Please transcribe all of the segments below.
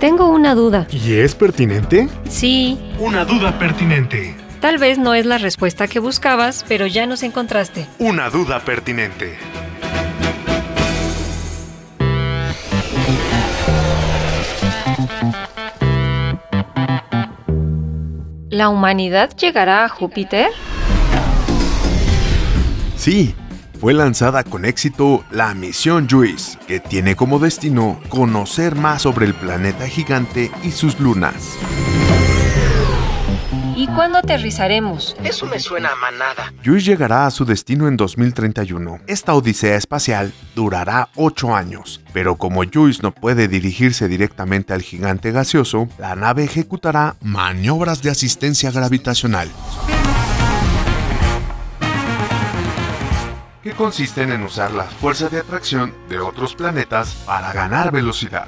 Tengo una duda. ¿Y es pertinente? Sí. Una duda pertinente. Tal vez no es la respuesta que buscabas, pero ya nos encontraste. Una duda pertinente. ¿La humanidad llegará a Júpiter? Sí, fue lanzada con éxito la misión JUICE, que tiene como destino conocer más sobre el planeta gigante y sus lunas. ¿Y cuándo aterrizaremos? Eso me suena a manada. JUICE llegará a su destino en 2031. Esta odisea espacial durará 8 años, pero como JUICE no puede dirigirse directamente al gigante gaseoso, la nave ejecutará maniobras de asistencia gravitacional. Que consisten en usar la fuerza de atracción de otros planetas para ganar velocidad.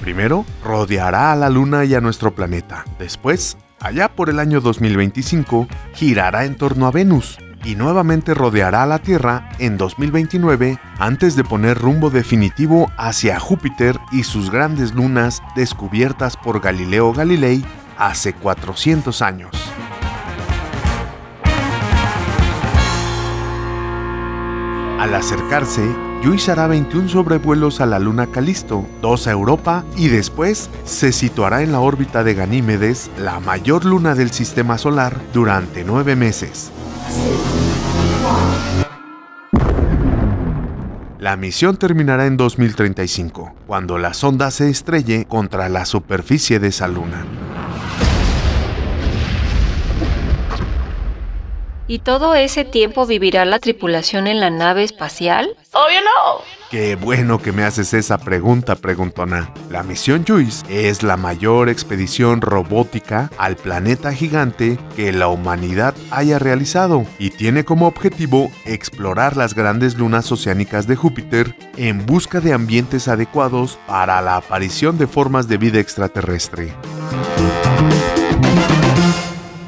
Primero, rodeará a la Luna y a nuestro planeta. Después, allá por el año 2025, girará en torno a Venus y nuevamente rodeará a la Tierra en 2029 antes de poner rumbo definitivo hacia Júpiter y sus grandes lunas descubiertas por Galileo Galilei hace 400 años. Al acercarse, Juice hará 21 sobrevuelos a la luna Calisto, 2 a Europa y después se situará en la órbita de Ganímedes, la mayor luna del sistema solar, durante 9 meses. La misión terminará en 2035, cuando la sonda se estrelle contra la superficie de esa luna. ¿Y todo ese tiempo vivirá la tripulación en la nave espacial? Obvio no. Qué bueno que me haces esa pregunta, preguntona. La misión JUICE es la mayor expedición robótica al planeta gigante que la humanidad haya realizado y tiene como objetivo explorar las grandes lunas oceánicas de Júpiter en busca de ambientes adecuados para la aparición de formas de vida extraterrestre.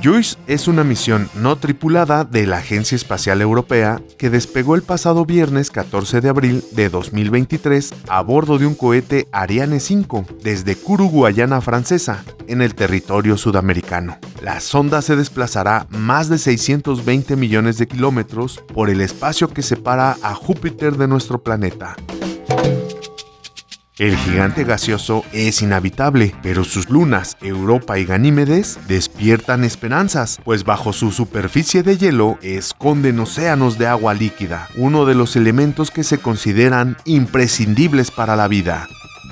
JUICE es una misión no tripulada de la Agencia Espacial Europea que despegó el pasado viernes 14 de abril de 2023 a bordo de un cohete Ariane 5 desde Kourou, Guayana Francesa, en el territorio sudamericano. La sonda se desplazará más de 620 millones de kilómetros por el espacio que separa a Júpiter de nuestro planeta. El gigante gaseoso es inhabitable, pero sus lunas, Europa y Ganímedes, despiertan esperanzas, pues bajo su superficie de hielo esconden océanos de agua líquida, uno de los elementos que se consideran imprescindibles para la vida.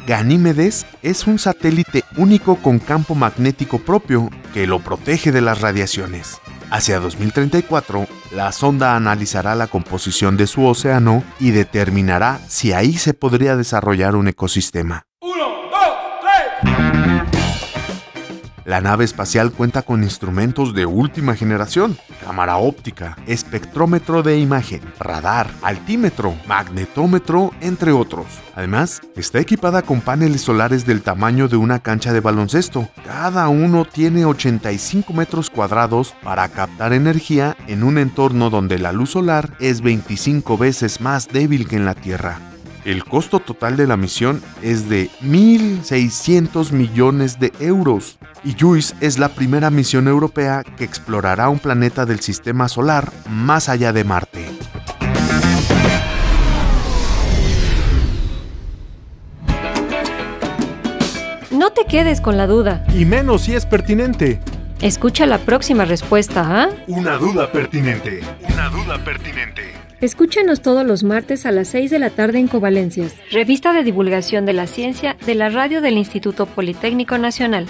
Ganímedes es un satélite único con campo magnético propio que lo protege de las radiaciones. Hacia 2034, la sonda analizará la composición de su océano y determinará si ahí se podría desarrollar un ecosistema. La nave espacial cuenta con instrumentos de última generación, cámara óptica, espectrómetro de imagen, radar, altímetro, magnetómetro, entre otros. Además, está equipada con paneles solares del tamaño de una cancha de baloncesto. Cada uno tiene 85 metros cuadrados para captar energía en un entorno donde la luz solar es 25 veces más débil que en la Tierra. El costo total de la misión es de 1.600 millones de euros y JUICE es la primera misión europea que explorará un planeta del sistema solar más allá de Marte. No te quedes con la duda. Y menos si es pertinente. Escucha la próxima respuesta, ¿ah? Una duda pertinente. Una duda pertinente. Escúchanos todos los martes a las 6 de la tarde en Covalencias, revista de divulgación de la ciencia de la radio del Instituto Politécnico Nacional.